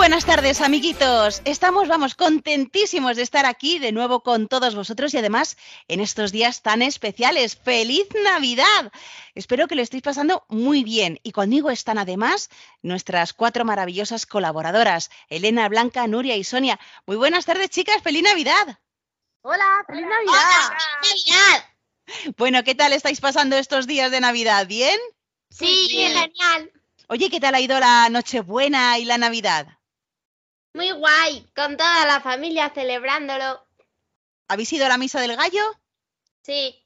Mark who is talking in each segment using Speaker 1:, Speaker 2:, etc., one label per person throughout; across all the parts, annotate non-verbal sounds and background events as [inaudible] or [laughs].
Speaker 1: Buenas tardes, amiguitos. Estamos, vamos, contentísimos de estar aquí de nuevo con todos vosotros y además en estos días tan especiales. ¡Feliz Navidad! Espero que lo estéis pasando muy bien y conmigo están además nuestras cuatro maravillosas colaboradoras, Elena, Blanca, Nuria y Sonia. Muy buenas tardes, chicas. ¡Feliz Navidad!
Speaker 2: Hola, feliz Navidad.
Speaker 1: Navidad! Bueno, ¿qué tal estáis pasando estos días de Navidad? ¿Bien?
Speaker 2: Sí, genial.
Speaker 1: Oye, ¿qué tal ha ido la Nochebuena y la Navidad?
Speaker 2: Muy guay, con toda la familia celebrándolo.
Speaker 1: ¿Habéis ido a la misa del gallo?
Speaker 2: Sí.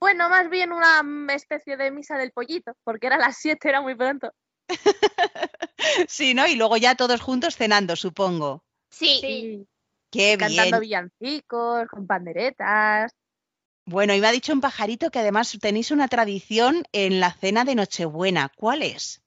Speaker 3: Bueno, más bien una especie de misa del pollito, porque era a las 7, era muy pronto. [laughs]
Speaker 1: sí, ¿no? Y luego ya todos juntos cenando, supongo.
Speaker 2: Sí.
Speaker 3: Sí.
Speaker 1: Qué
Speaker 3: Cantando
Speaker 1: bien.
Speaker 3: villancicos, con panderetas.
Speaker 1: Bueno, y me ha dicho un pajarito que además tenéis una tradición en la cena de Nochebuena. ¿Cuál es?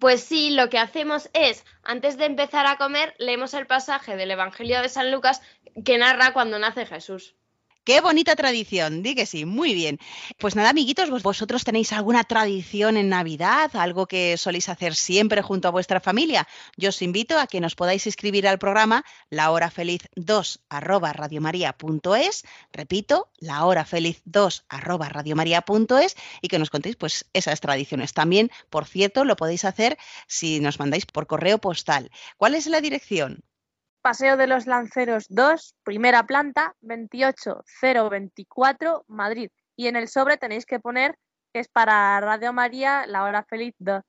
Speaker 2: Pues sí, lo que hacemos es, antes de empezar a comer, leemos el pasaje del Evangelio de San Lucas que narra cuando nace Jesús.
Speaker 1: Qué bonita tradición, di que sí, muy bien. Pues nada, amiguitos, vos- vosotros tenéis alguna tradición en Navidad, algo que soléis hacer siempre junto a vuestra familia. Yo os invito a que nos podáis escribir al programa lahorafeliz2 arroba radiomaria.es, repito, lahorafeliz2 arroba radiomaria.es y que nos contéis pues esas tradiciones. También, por cierto, lo podéis hacer si nos mandáis por correo postal. ¿Cuál es la dirección?
Speaker 3: Paseo de los Lanceros 2, primera planta, 28024, Madrid. Y en el sobre tenéis que poner que es para Radio María, la hora feliz 2.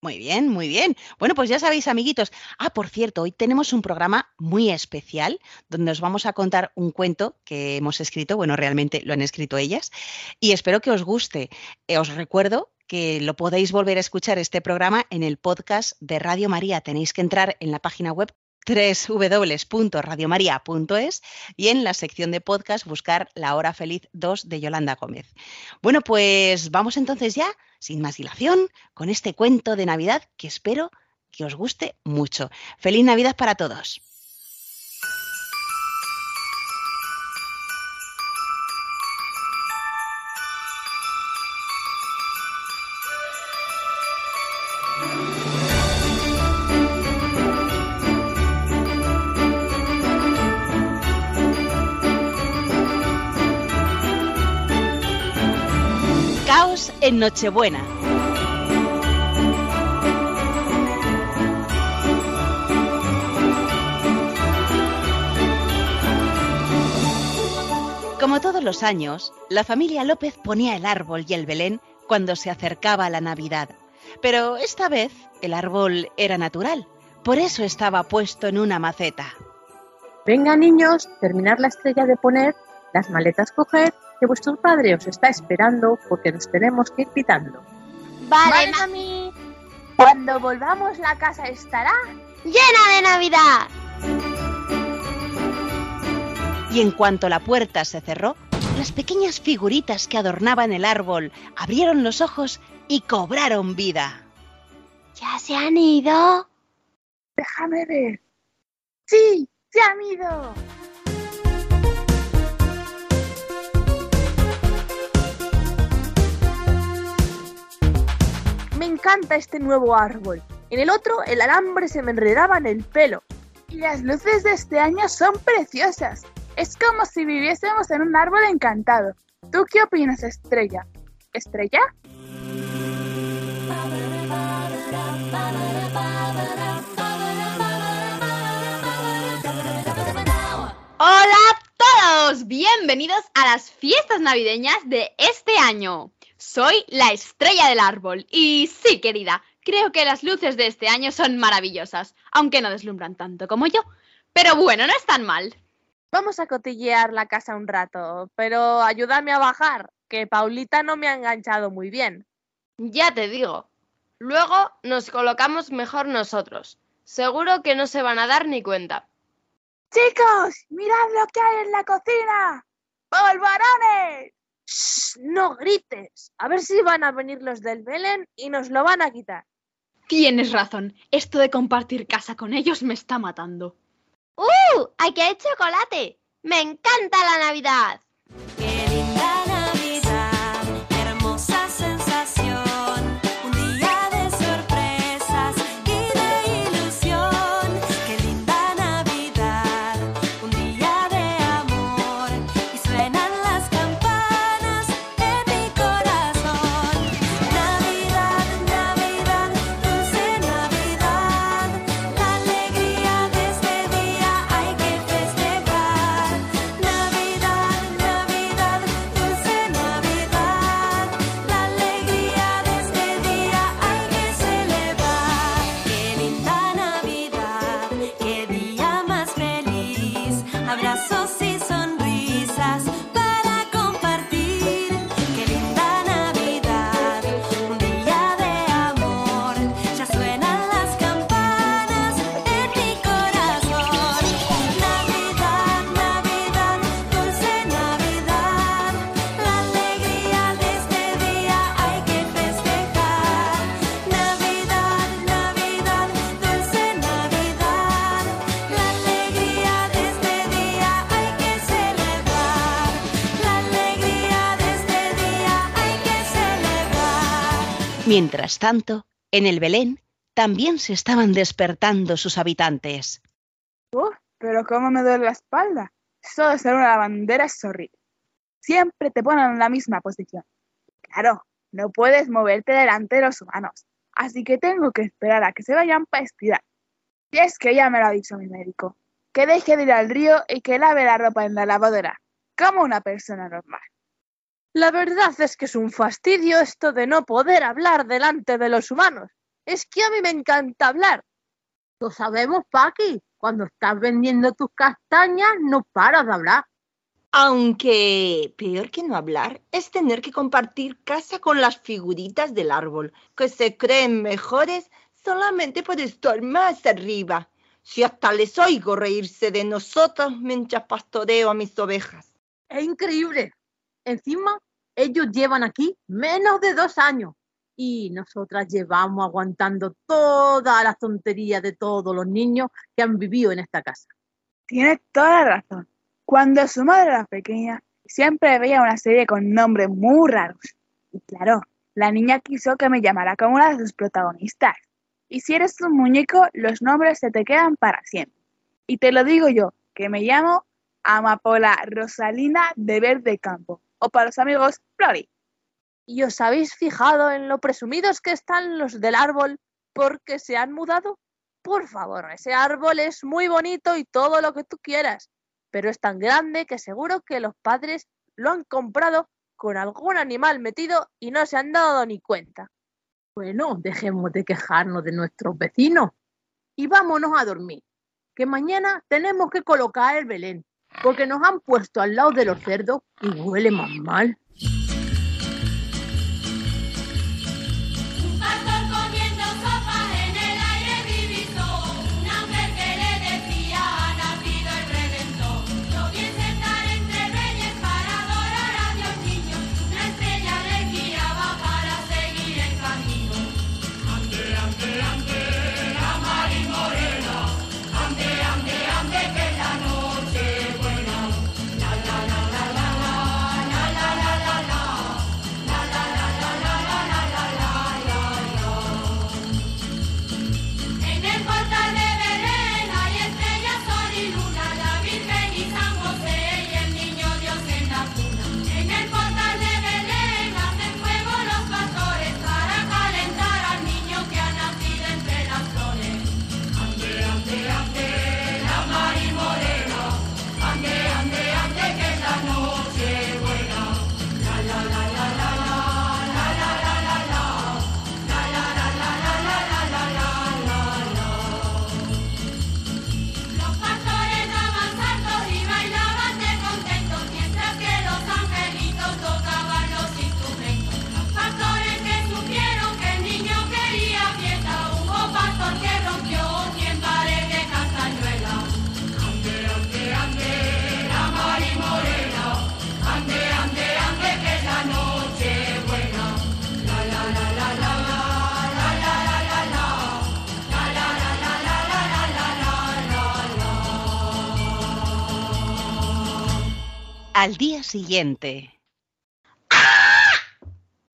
Speaker 1: Muy bien, muy bien. Bueno, pues ya sabéis, amiguitos. Ah, por cierto, hoy tenemos un programa muy especial donde os vamos a contar un cuento que hemos escrito. Bueno, realmente lo han escrito ellas y espero que os guste. Eh, os recuerdo que lo podéis volver a escuchar este programa en el podcast de Radio María. Tenéis que entrar en la página web www.radiomaria.es y en la sección de podcast buscar La Hora Feliz 2 de Yolanda Gómez. Bueno, pues vamos entonces ya, sin más dilación, con este cuento de Navidad que espero que os guste mucho. Feliz Navidad para todos. En Nochebuena. Como todos los años, la familia López ponía el árbol y el Belén cuando se acercaba la Navidad. Pero esta vez el árbol era natural, por eso estaba puesto en una maceta.
Speaker 3: Venga, niños, terminar la estrella de poner, las maletas coger, que vuestro padre os está esperando porque nos tenemos que ir quitando.
Speaker 2: Vale,
Speaker 3: mami. Cuando volvamos la casa estará
Speaker 2: llena de Navidad.
Speaker 1: Y en cuanto la puerta se cerró, las pequeñas figuritas que adornaban el árbol abrieron los ojos y cobraron vida.
Speaker 2: ¿Ya se han ido?
Speaker 3: Déjame ver. Sí, se han ido. Me encanta este nuevo árbol. En el otro, el alambre se me enredaba en el pelo.
Speaker 4: Y las luces de este año son preciosas. Es como si viviésemos en un árbol encantado. ¿Tú qué opinas, Estrella? ¿Estrella?
Speaker 5: Hola a todos, bienvenidos a las fiestas navideñas de este año. Soy la estrella del árbol y sí, querida, creo que las luces de este año son maravillosas, aunque no deslumbran tanto como yo. Pero bueno, no es tan mal.
Speaker 3: Vamos a cotillear la casa un rato, pero ayúdame a bajar, que Paulita no me ha enganchado muy bien.
Speaker 2: Ya te digo. Luego nos colocamos mejor nosotros. Seguro que no se van a dar ni cuenta.
Speaker 4: Chicos, mirad lo que hay en la cocina. ¡Polvorones!
Speaker 6: Shh, no grites. A ver si van a venir los del Belén y nos lo van a quitar.
Speaker 5: Tienes razón. Esto de compartir casa con ellos me está matando.
Speaker 2: ¡Uh! ¡Aquí hay chocolate! ¡Me encanta la Navidad!
Speaker 7: Qué linda
Speaker 1: Mientras tanto, en el Belén también se estaban despertando sus habitantes.
Speaker 4: Uf, pero cómo me duele la espalda. Eso de ser una bandera es horrible. Siempre te ponen en la misma posición. Claro, no puedes moverte delante de los humanos. Así que tengo que esperar a que se vayan para estirar. Y es que ya me lo ha dicho mi médico. Que deje de ir al río y que lave la ropa en la lavadora. Como una persona normal.
Speaker 6: La verdad es que es un fastidio esto de no poder hablar delante de los humanos. Es que a mí me encanta hablar.
Speaker 3: Lo sabemos, Paqui. Cuando estás vendiendo tus castañas, no paras de hablar.
Speaker 8: Aunque peor que no hablar es tener que compartir casa con las figuritas del árbol, que se creen mejores solamente por estar más arriba. Si hasta les oigo reírse de nosotros mientras pastoreo a mis ovejas.
Speaker 3: Es increíble. Encima, ellos llevan aquí menos de dos años y nosotras llevamos aguantando todas las tonterías de todos los niños que han vivido en esta casa.
Speaker 4: Tiene toda la razón. Cuando su madre era pequeña, siempre veía una serie con nombres muy raros. Y claro, la niña quiso que me llamara como una de sus protagonistas. Y si eres un muñeco, los nombres se te quedan para siempre. Y te lo digo yo, que me llamo Amapola Rosalina de Verde Campo. O para los amigos, Flori.
Speaker 6: ¿Y os habéis fijado en lo presumidos que están los del árbol porque se han mudado? Por favor, ese árbol es muy bonito y todo lo que tú quieras, pero es tan grande que seguro que los padres lo han comprado con algún animal metido y no se han dado ni cuenta.
Speaker 3: Bueno, dejemos de quejarnos de nuestros vecinos y vámonos a dormir, que mañana tenemos que colocar el Belén, porque nos han puesto al lado de los cerdos y huele más mal.
Speaker 1: Al día siguiente.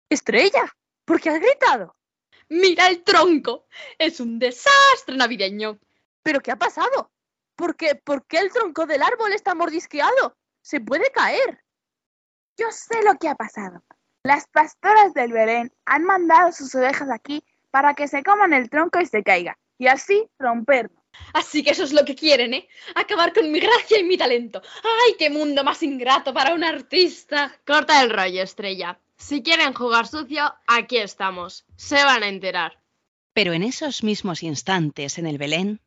Speaker 6: Estrella, ¿por qué has gritado?
Speaker 5: ¡Mira el tronco! Es un desastre navideño.
Speaker 6: ¿Pero qué ha pasado? ¿Por qué, ¿Por qué el tronco del árbol está mordisqueado? Se puede caer.
Speaker 4: Yo sé lo que ha pasado. Las pastoras del Belén han mandado sus ovejas aquí para que se coman el tronco y se caiga, y así rompernos.
Speaker 5: Así que eso es lo que quieren, ¿eh? Acabar con mi gracia y mi talento. ¡Ay, qué mundo más ingrato para un artista!
Speaker 2: Corta el rollo, estrella. Si quieren jugar sucio, aquí estamos. Se van a enterar.
Speaker 1: Pero en esos mismos instantes en el Belén,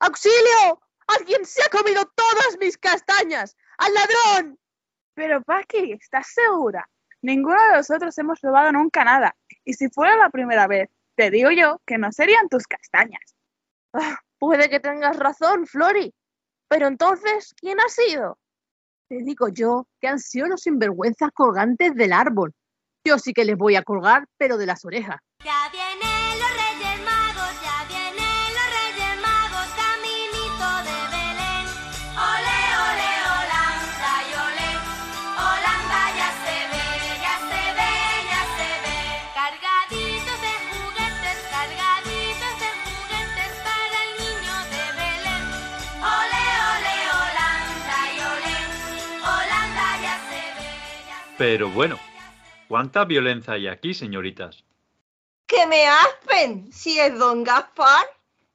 Speaker 6: ¡Auxilio! ¡Alguien se ha comido todas mis castañas! ¡Al ladrón!
Speaker 4: Pero Paqui, ¿estás segura? Ninguno de nosotros hemos robado nunca nada. Y si fuera la primera vez, te digo yo que no serían tus castañas.
Speaker 6: Ah, puede que tengas razón, Flori. Pero entonces, ¿quién ha sido?
Speaker 3: Te digo yo que han sido los sinvergüenzas colgantes del árbol. Yo sí que les voy a colgar, pero de las orejas.
Speaker 9: Pero bueno, ¿cuánta violencia hay aquí, señoritas?
Speaker 8: ¿Qué me hacen? Si es don Gaspar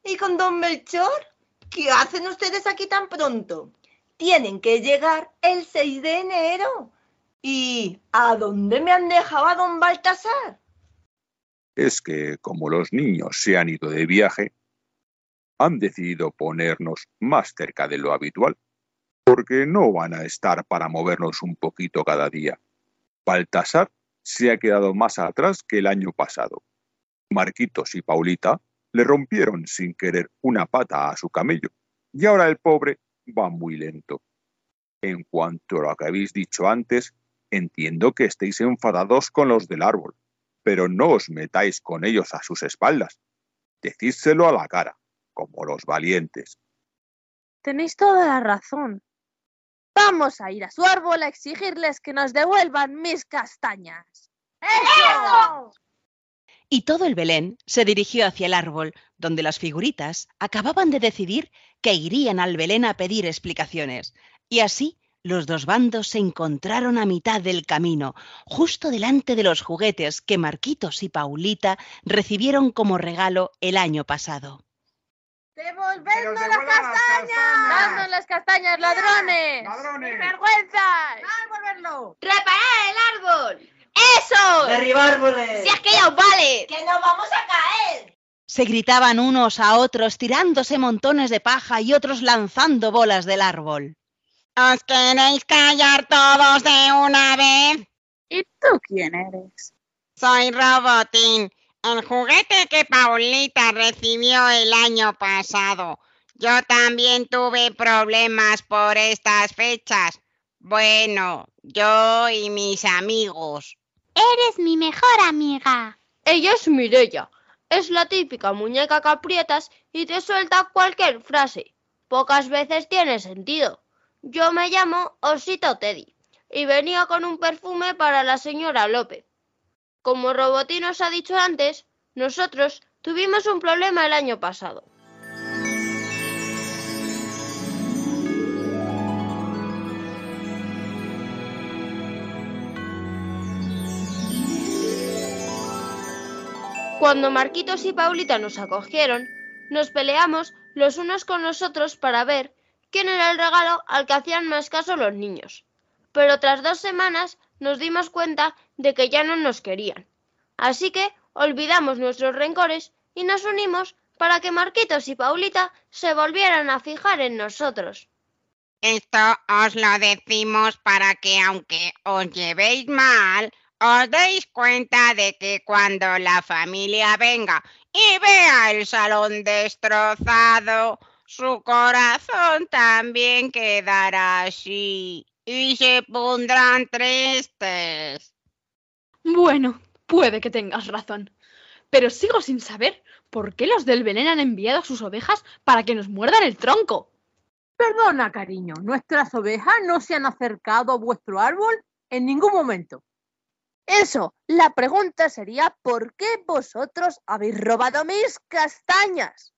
Speaker 8: y con don Melchor. ¿Qué hacen ustedes aquí tan pronto? Tienen que llegar el 6 de enero. ¿Y a dónde me han dejado a don Baltasar?
Speaker 10: es que, como los niños se han ido de viaje, han decidido ponernos más cerca de lo habitual, porque no van a estar para movernos un poquito cada día. Baltasar se ha quedado más atrás que el año pasado. Marquitos y Paulita le rompieron sin querer una pata a su camello, y ahora el pobre va muy lento. En cuanto a lo que habéis dicho antes, entiendo que estéis enfadados con los del árbol, pero no os metáis con ellos a sus espaldas. Decídselo a la cara, como los valientes.
Speaker 6: Tenéis toda la razón. Vamos a ir a su árbol a exigirles que nos devuelvan mis castañas. ¡Eso!
Speaker 1: y todo el Belén se dirigió hacia el árbol, donde las figuritas acababan de decidir que irían al Belén a pedir explicaciones. Y así los dos bandos se encontraron a mitad del camino, justo delante de los juguetes que Marquitos y Paulita recibieron como regalo el año pasado.
Speaker 6: ¡Devolvednos las castañas! ¡Dadnos las castañas, ladrones!
Speaker 11: ¡Ladrones!
Speaker 6: ¡Vergüenzas!
Speaker 3: ¡Devolverlo!
Speaker 2: ¡Reparar el árbol!
Speaker 5: ¡Eso!
Speaker 8: ¡Derribar árboles!
Speaker 5: ¡Si es que ya os vale!
Speaker 8: ¡Que nos vamos a caer!
Speaker 1: Se gritaban unos a otros tirándose montones de paja y otros lanzando bolas del árbol. ¿Os queréis callar todos de una vez?
Speaker 4: ¿Y tú quién eres?
Speaker 1: Soy Robotín, el juguete que Paulita recibió el año pasado. Yo también tuve problemas por estas fechas. Bueno, yo y mis amigos.
Speaker 7: Eres mi mejor amiga.
Speaker 2: Ella es Mirella. Es la típica muñeca que aprietas y te suelta cualquier frase. Pocas veces tiene sentido. Yo me llamo Osito Teddy y venía con un perfume para la señora López. Como Robotín os ha dicho antes, nosotros tuvimos un problema el año pasado. Cuando Marquitos y Paulita nos acogieron, nos peleamos los unos con los otros para ver quién era el regalo al que hacían más caso los niños. Pero tras dos semanas nos dimos cuenta de que ya no nos querían. Así que olvidamos nuestros rencores y nos unimos para que Marquitos y Paulita se volvieran a fijar en nosotros.
Speaker 1: Esto os lo decimos para que aunque os llevéis mal, os deis cuenta de que cuando la familia venga y vea el salón destrozado, su corazón también quedará así y se pondrán tristes.
Speaker 5: Bueno, puede que tengas razón. Pero sigo sin saber por qué los del Belén han enviado a sus ovejas para que nos muerdan el tronco.
Speaker 3: Perdona, cariño, nuestras ovejas no se han acercado a vuestro árbol en ningún momento.
Speaker 6: Eso, la pregunta sería ¿por qué vosotros habéis robado mis castañas?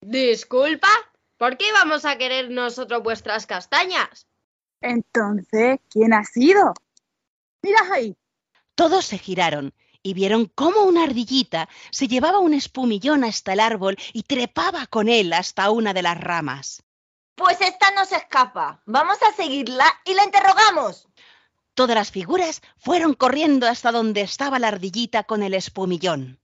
Speaker 2: Disculpa, ¿por qué íbamos a querer nosotros vuestras castañas?
Speaker 4: Entonces, ¿quién ha sido?
Speaker 3: Mirad ahí,
Speaker 1: Todos se giraron y vieron cómo una ardillita se llevaba un espumillón hasta el árbol y trepaba con él hasta una de las ramas.
Speaker 8: Pues esta no se escapa. Vamos a seguirla y la interrogamos.
Speaker 1: Todas las figuras fueron corriendo hasta donde estaba la ardillita con el espumillón.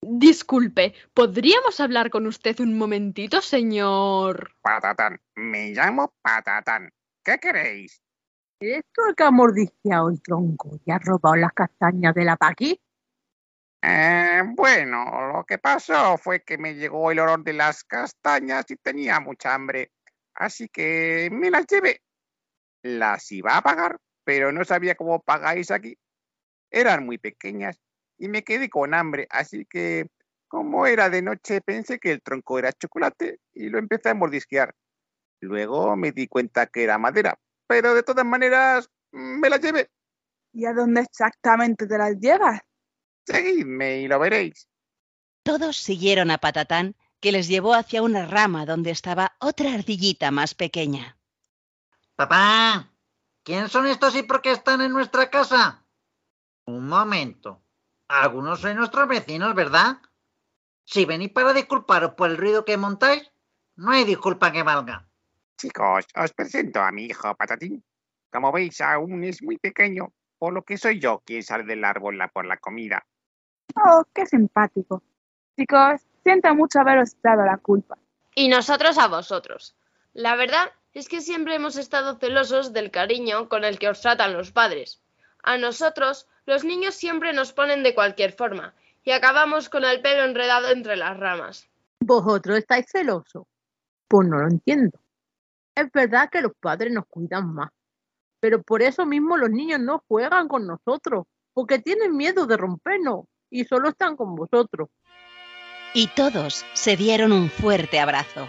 Speaker 5: Disculpe, ¿podríamos hablar con usted un momentito, señor?
Speaker 11: Patatán, me llamo Patatán. ¿Qué queréis?
Speaker 3: ¿eres tú el que ha mordisqueado el tronco y ha robado las castañas de la Paqui?
Speaker 11: Eh, bueno, lo que pasó fue que me llegó el olor de las castañas y tenía mucha hambre, así que me las llevé. Las iba a pagar, pero no sabía cómo pagáis aquí. Eran muy pequeñas y me quedé con hambre, así que como era de noche pensé que el tronco era chocolate y lo empecé a mordisquear. Luego me di cuenta que era madera, pero de todas maneras mm, me las llevé.
Speaker 4: ¿Y a dónde exactamente te las llevas?
Speaker 11: Seguidme y lo veréis.
Speaker 1: Todos siguieron a Patatán, que les llevó hacia una rama donde estaba otra ardillita más pequeña.
Speaker 12: Papá, ¿quién son estos y por qué están en nuestra casa? Un momento. Algunos sois nuestros vecinos, ¿verdad? Si venís para disculparos por el ruido que montáis, no hay disculpa que valga.
Speaker 11: Chicos, os presento a mi hijo Patatín. Como veis, aún es muy pequeño, por lo que soy yo quien sale del árbol por la comida.
Speaker 4: Oh, qué simpático. Chicos, siento mucho haberos dado la culpa.
Speaker 2: Y nosotros a vosotros. La verdad es que siempre hemos estado celosos del cariño con el que os tratan los padres. A nosotros, los niños siempre nos ponen de cualquier forma y acabamos con el pelo enredado entre las ramas.
Speaker 3: ¿Vosotros estáis celosos? Pues no lo entiendo. Es verdad que los padres nos cuidan más, pero por eso mismo los niños no juegan con nosotros, porque tienen miedo de rompernos y solo están con vosotros.
Speaker 1: Y todos se dieron un fuerte abrazo.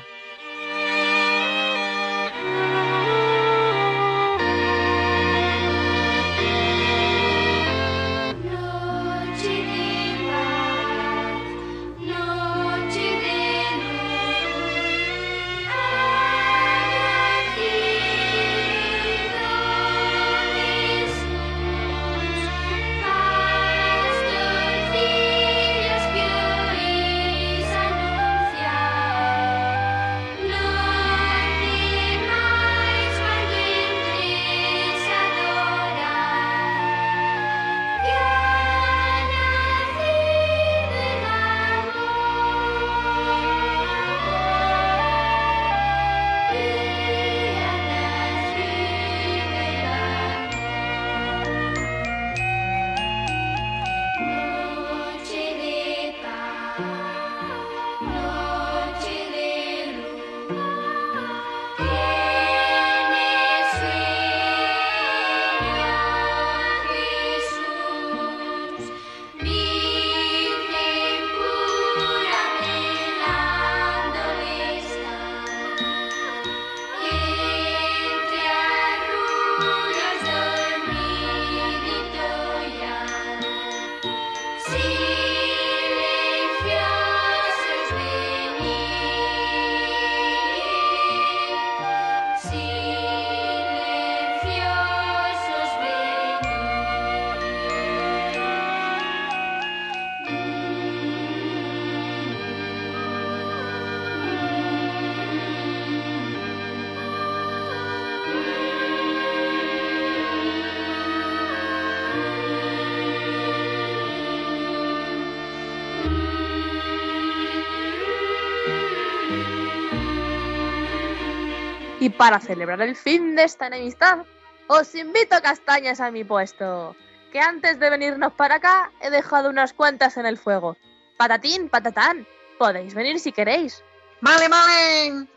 Speaker 6: Para celebrar el fin de esta enemistad, os invito a castañas a mi puesto. Que antes de venirnos para acá he dejado unas cuantas en el fuego. Patatín, patatán, podéis venir si queréis.
Speaker 12: ¡Vale, vale!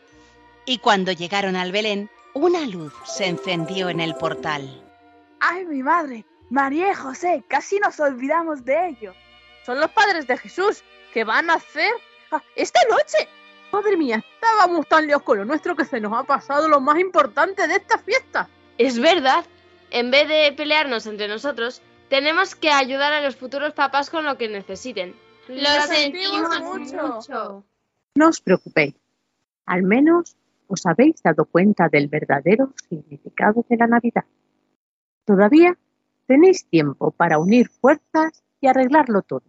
Speaker 1: Y cuando llegaron al Belén, una luz se encendió en el portal.
Speaker 4: ¡Ay, mi madre! María y José, casi nos olvidamos de ellos.
Speaker 6: Son los padres de Jesús que van a hacer ah, esta noche.
Speaker 3: Madre mía, estábamos tan lejos con lo nuestro que se nos ha pasado lo más importante de esta fiesta.
Speaker 2: Es verdad. En vez de pelearnos entre nosotros, tenemos que ayudar a los futuros papás con lo que necesiten.
Speaker 6: Lo sentimos mucho.
Speaker 3: No os preocupéis. Al menos os habéis dado cuenta del verdadero significado de la Navidad. Todavía tenéis tiempo para unir fuerzas y arreglarlo todo.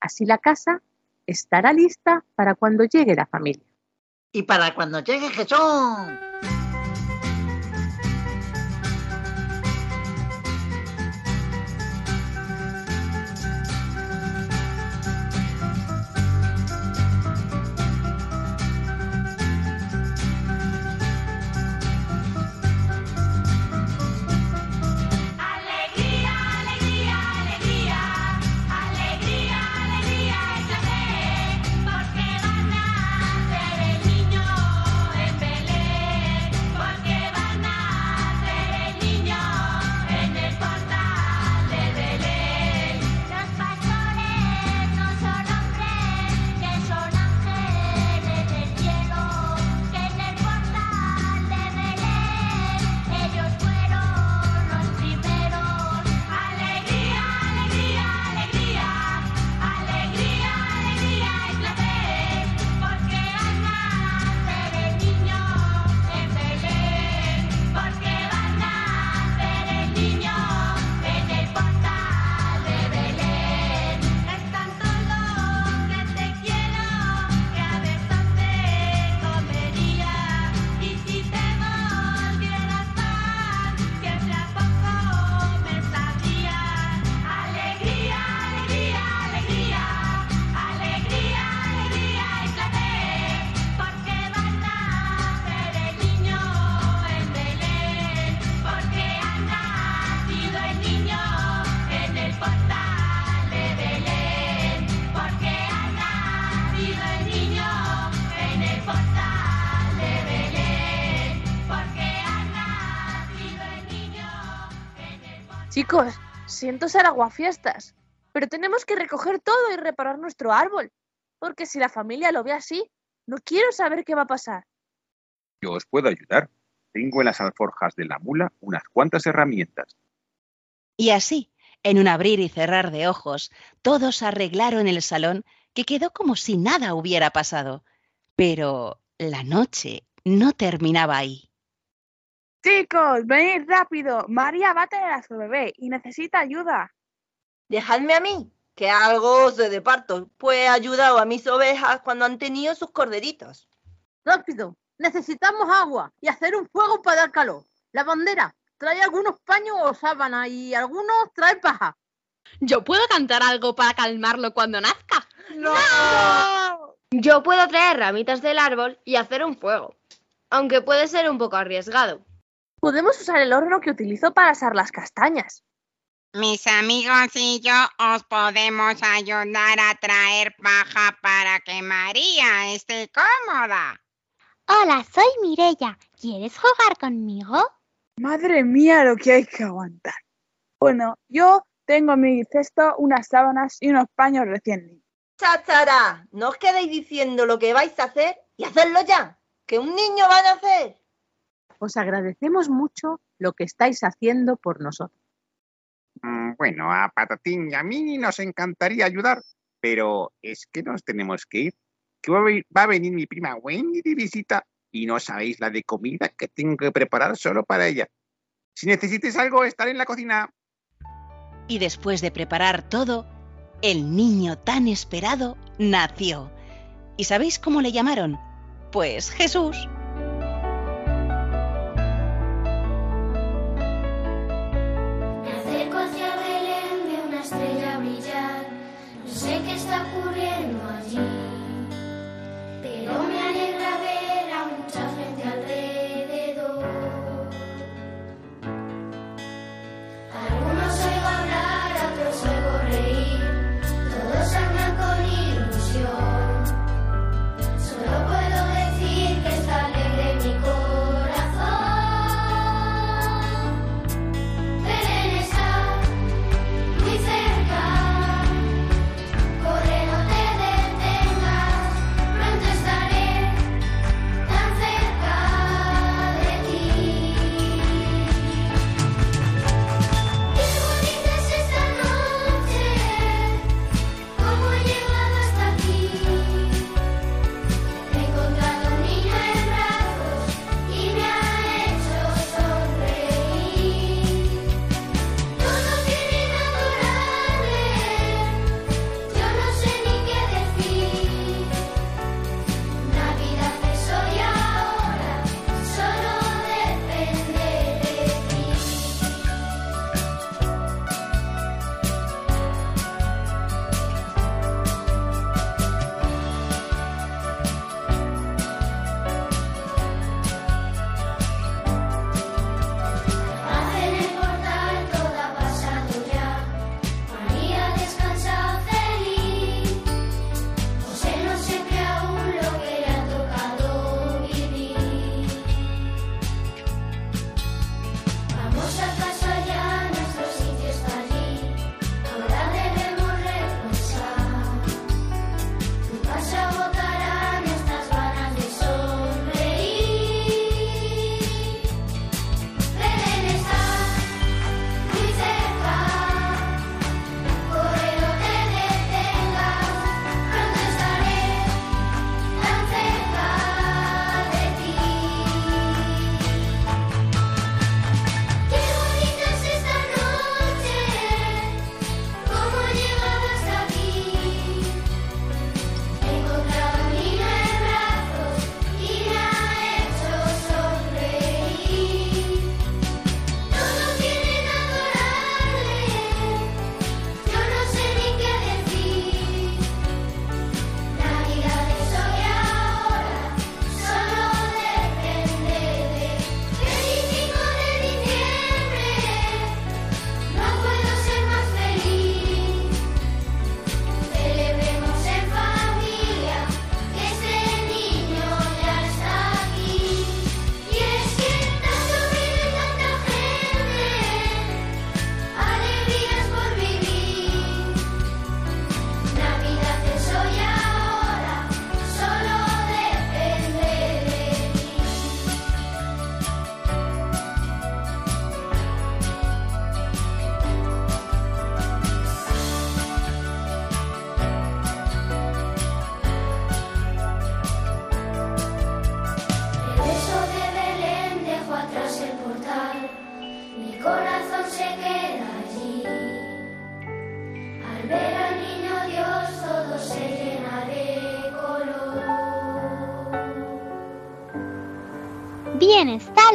Speaker 3: Así la casa estará lista para cuando llegue la familia.
Speaker 12: Y para cuando llegue Jesús.
Speaker 6: Siento ser aguafiestas, pero tenemos que recoger todo y reparar nuestro árbol. Porque si la familia lo ve así, no quiero saber qué va a pasar.
Speaker 10: Yo os puedo ayudar. Tengo en las alforjas de la mula unas cuantas herramientas.
Speaker 1: Y así, en un abrir y cerrar de ojos, todos arreglaron el salón que quedó como si nada hubiera pasado. Pero la noche no terminaba ahí.
Speaker 4: Chicos, venid rápido. María va a tener a su bebé y necesita ayuda.
Speaker 8: Dejadme a mí, que algo sé de parto, pues he ayudado a mis ovejas cuando han tenido sus corderitos.
Speaker 3: Rápido, necesitamos agua y hacer un fuego para dar calor. La bandera, trae algunos paños o sábanas y algunos trae paja.
Speaker 5: Yo puedo cantar algo para calmarlo cuando nazca.
Speaker 2: Yo puedo traer ramitas del árbol y hacer un fuego, aunque puede ser un poco arriesgado.
Speaker 6: Podemos usar el horno que utilizo para asar las castañas.
Speaker 13: Mis amigos y yo os podemos ayudar a traer paja para que María esté cómoda.
Speaker 14: Hola, soy Mirella. ¿Quieres jugar conmigo?
Speaker 4: Madre mía, lo que hay que aguantar. Bueno, yo tengo en mi cesto unas sábanas y unos paños recién limpios.
Speaker 8: Chachara, no os quedéis diciendo lo que vais a hacer y hacerlo ya, que un niño va a nacer.
Speaker 3: Os agradecemos mucho lo que estáis haciendo por nosotros.
Speaker 11: Mm, Bueno, a Patatín y a mí nos encantaría ayudar, pero es que nos tenemos que ir. Que va a venir, va a venir mi prima Wendy de visita y no sabéis la de comida que tengo que preparar solo para ella. Si necesites algo, estaré en la cocina.
Speaker 1: Y después de preparar todo, el niño tan esperado nació. ¿Y sabéis cómo le llamaron? Pues Jesús.
Speaker 7: Qué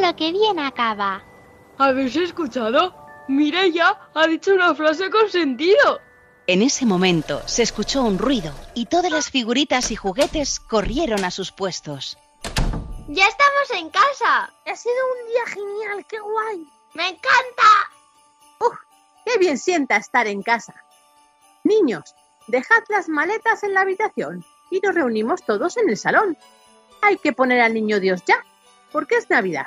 Speaker 14: lo que bien acaba.
Speaker 15: ¿Habéis escuchado? Mireia ha dicho una frase con sentido.
Speaker 16: En ese momento se escuchó un ruido y todas las figuritas y juguetes corrieron a sus puestos.
Speaker 2: ¡Ya estamos en casa!
Speaker 6: Ha sido un día genial, qué guay.
Speaker 2: ¡Me encanta!
Speaker 3: ¡Qué bien sienta estar en casa! Niños, dejad las maletas en la habitación y nos reunimos todos en el salón. Hay que poner al niño Dios ya, porque es Navidad.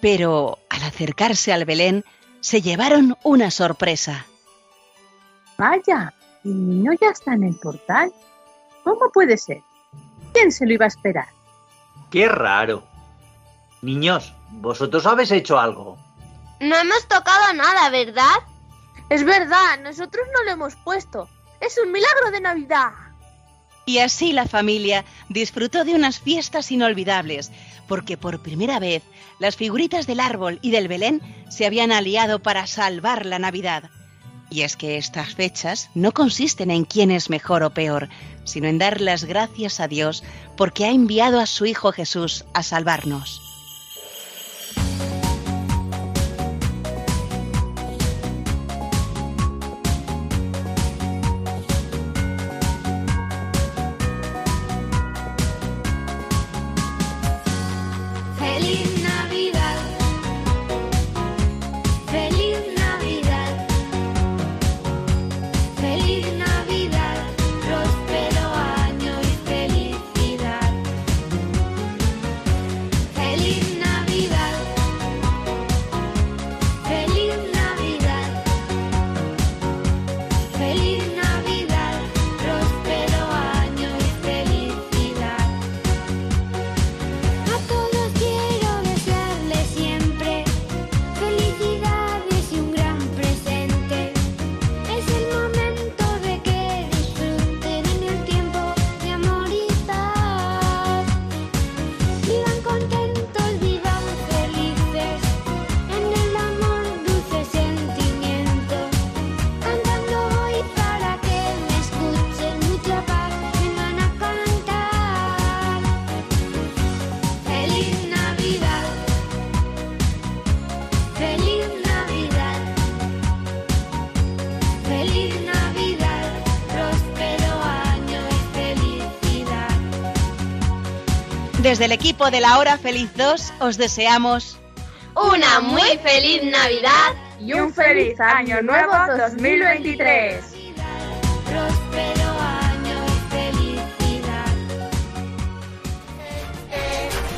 Speaker 16: Pero al acercarse al Belén, se llevaron una sorpresa.
Speaker 3: Vaya, el niño ya está en el portal. ¿Cómo puede ser? ¿Quién se lo iba a esperar?
Speaker 9: Qué raro. Niños, ¿vosotros habéis hecho algo?
Speaker 2: No hemos tocado nada, ¿verdad?
Speaker 6: Es verdad, nosotros no lo hemos puesto. Es un milagro de Navidad.
Speaker 16: Y así la familia disfrutó de unas fiestas inolvidables, porque por primera vez las figuritas del árbol y del Belén se habían aliado para salvar la Navidad. Y es que estas fechas no consisten en quién es mejor o peor, sino en dar las gracias a Dios porque ha enviado a su Hijo Jesús a salvarnos. Desde el equipo de la Hora Feliz 2 os deseamos
Speaker 2: Una muy feliz Navidad
Speaker 4: Y un feliz año nuevo 2023.
Speaker 17: Próspero año y felicidad.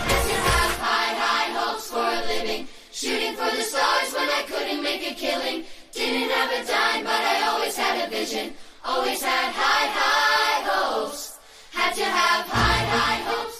Speaker 12: As you have high, high hopes for a living. Shooting for the stars when I couldn't make a killing. Didn't have a dime, but I always had a vision. Always had high, high hopes. Had to have high, high hopes